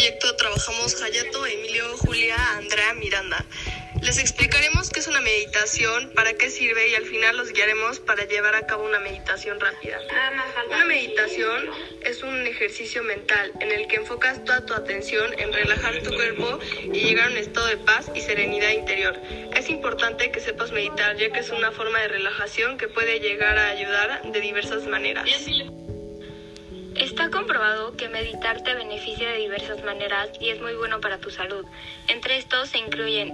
proyecto trabajamos Hayato, Emilio, Julia, Andrea, Miranda. Les explicaremos qué es una meditación, para qué sirve y al final los guiaremos para llevar a cabo una meditación rápida. Una meditación es un ejercicio mental en el que enfocas toda tu atención en relajar tu cuerpo y llegar a un estado de paz y serenidad interior. Es importante que sepas meditar ya que es una forma de relajación que puede llegar a ayudar de diversas maneras. Está comprobado que meditar te beneficia de diversas maneras y es muy bueno para tu salud. Entre estos se incluyen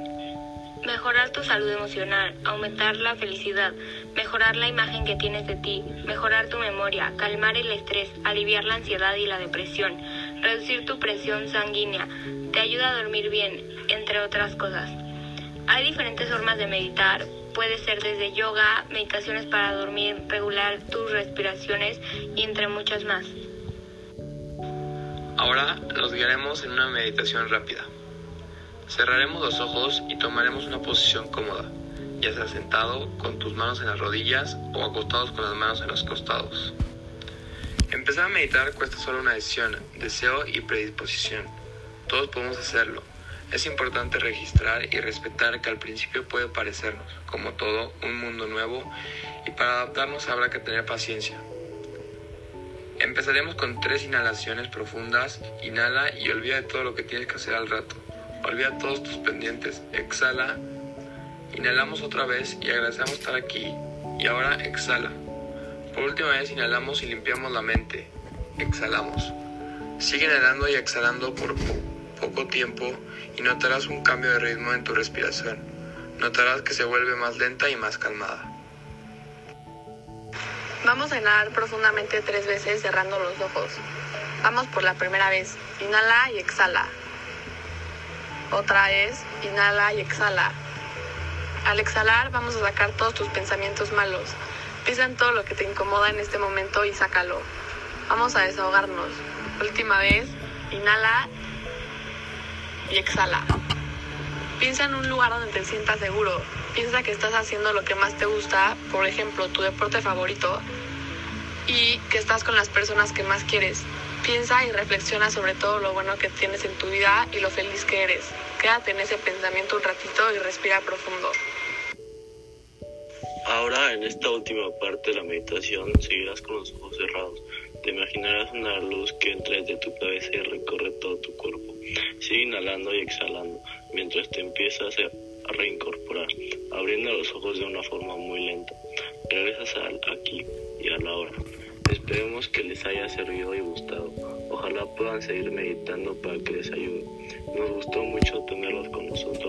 mejorar tu salud emocional, aumentar la felicidad, mejorar la imagen que tienes de ti, mejorar tu memoria, calmar el estrés, aliviar la ansiedad y la depresión, reducir tu presión sanguínea, te ayuda a dormir bien, entre otras cosas. Hay diferentes formas de meditar, puede ser desde yoga, meditaciones para dormir, regular tus respiraciones y entre muchas más. Ahora los guiaremos en una meditación rápida. Cerraremos los ojos y tomaremos una posición cómoda, ya sea sentado con tus manos en las rodillas o acostados con las manos en los costados. Empezar a meditar cuesta solo una decisión, deseo y predisposición. Todos podemos hacerlo. Es importante registrar y respetar que al principio puede parecernos, como todo, un mundo nuevo y para adaptarnos habrá que tener paciencia. Empezaremos con tres inhalaciones profundas. Inhala y olvida de todo lo que tienes que hacer al rato. Olvida todos tus pendientes. Exhala. Inhalamos otra vez y agradecemos estar aquí. Y ahora exhala. Por última vez inhalamos y limpiamos la mente. Exhalamos. Sigue inhalando y exhalando por poco tiempo y notarás un cambio de ritmo en tu respiración. Notarás que se vuelve más lenta y más calmada. Vamos a inhalar profundamente tres veces cerrando los ojos. Vamos por la primera vez. Inhala y exhala. Otra vez, inhala y exhala. Al exhalar vamos a sacar todos tus pensamientos malos. Piensa en todo lo que te incomoda en este momento y sácalo. Vamos a desahogarnos. Última vez, inhala y exhala. Piensa en un lugar donde te sientas seguro. Piensa que estás haciendo lo que más te gusta, por ejemplo, tu deporte favorito, y que estás con las personas que más quieres. Piensa y reflexiona sobre todo lo bueno que tienes en tu vida y lo feliz que eres. Quédate en ese pensamiento un ratito y respira profundo. Ahora, en esta última parte de la meditación, seguirás con los ojos cerrados. Te imaginarás una luz que entra desde tu cabeza y recorre todo tu cuerpo. Sigue inhalando y exhalando mientras te empiezas a reincorporar, abriendo los ojos de una forma muy lenta. Regresas al aquí y a la hora. Esperemos que les haya servido y gustado. Ojalá puedan seguir meditando para que les ayude. Nos gustó mucho tenerlos con nosotros.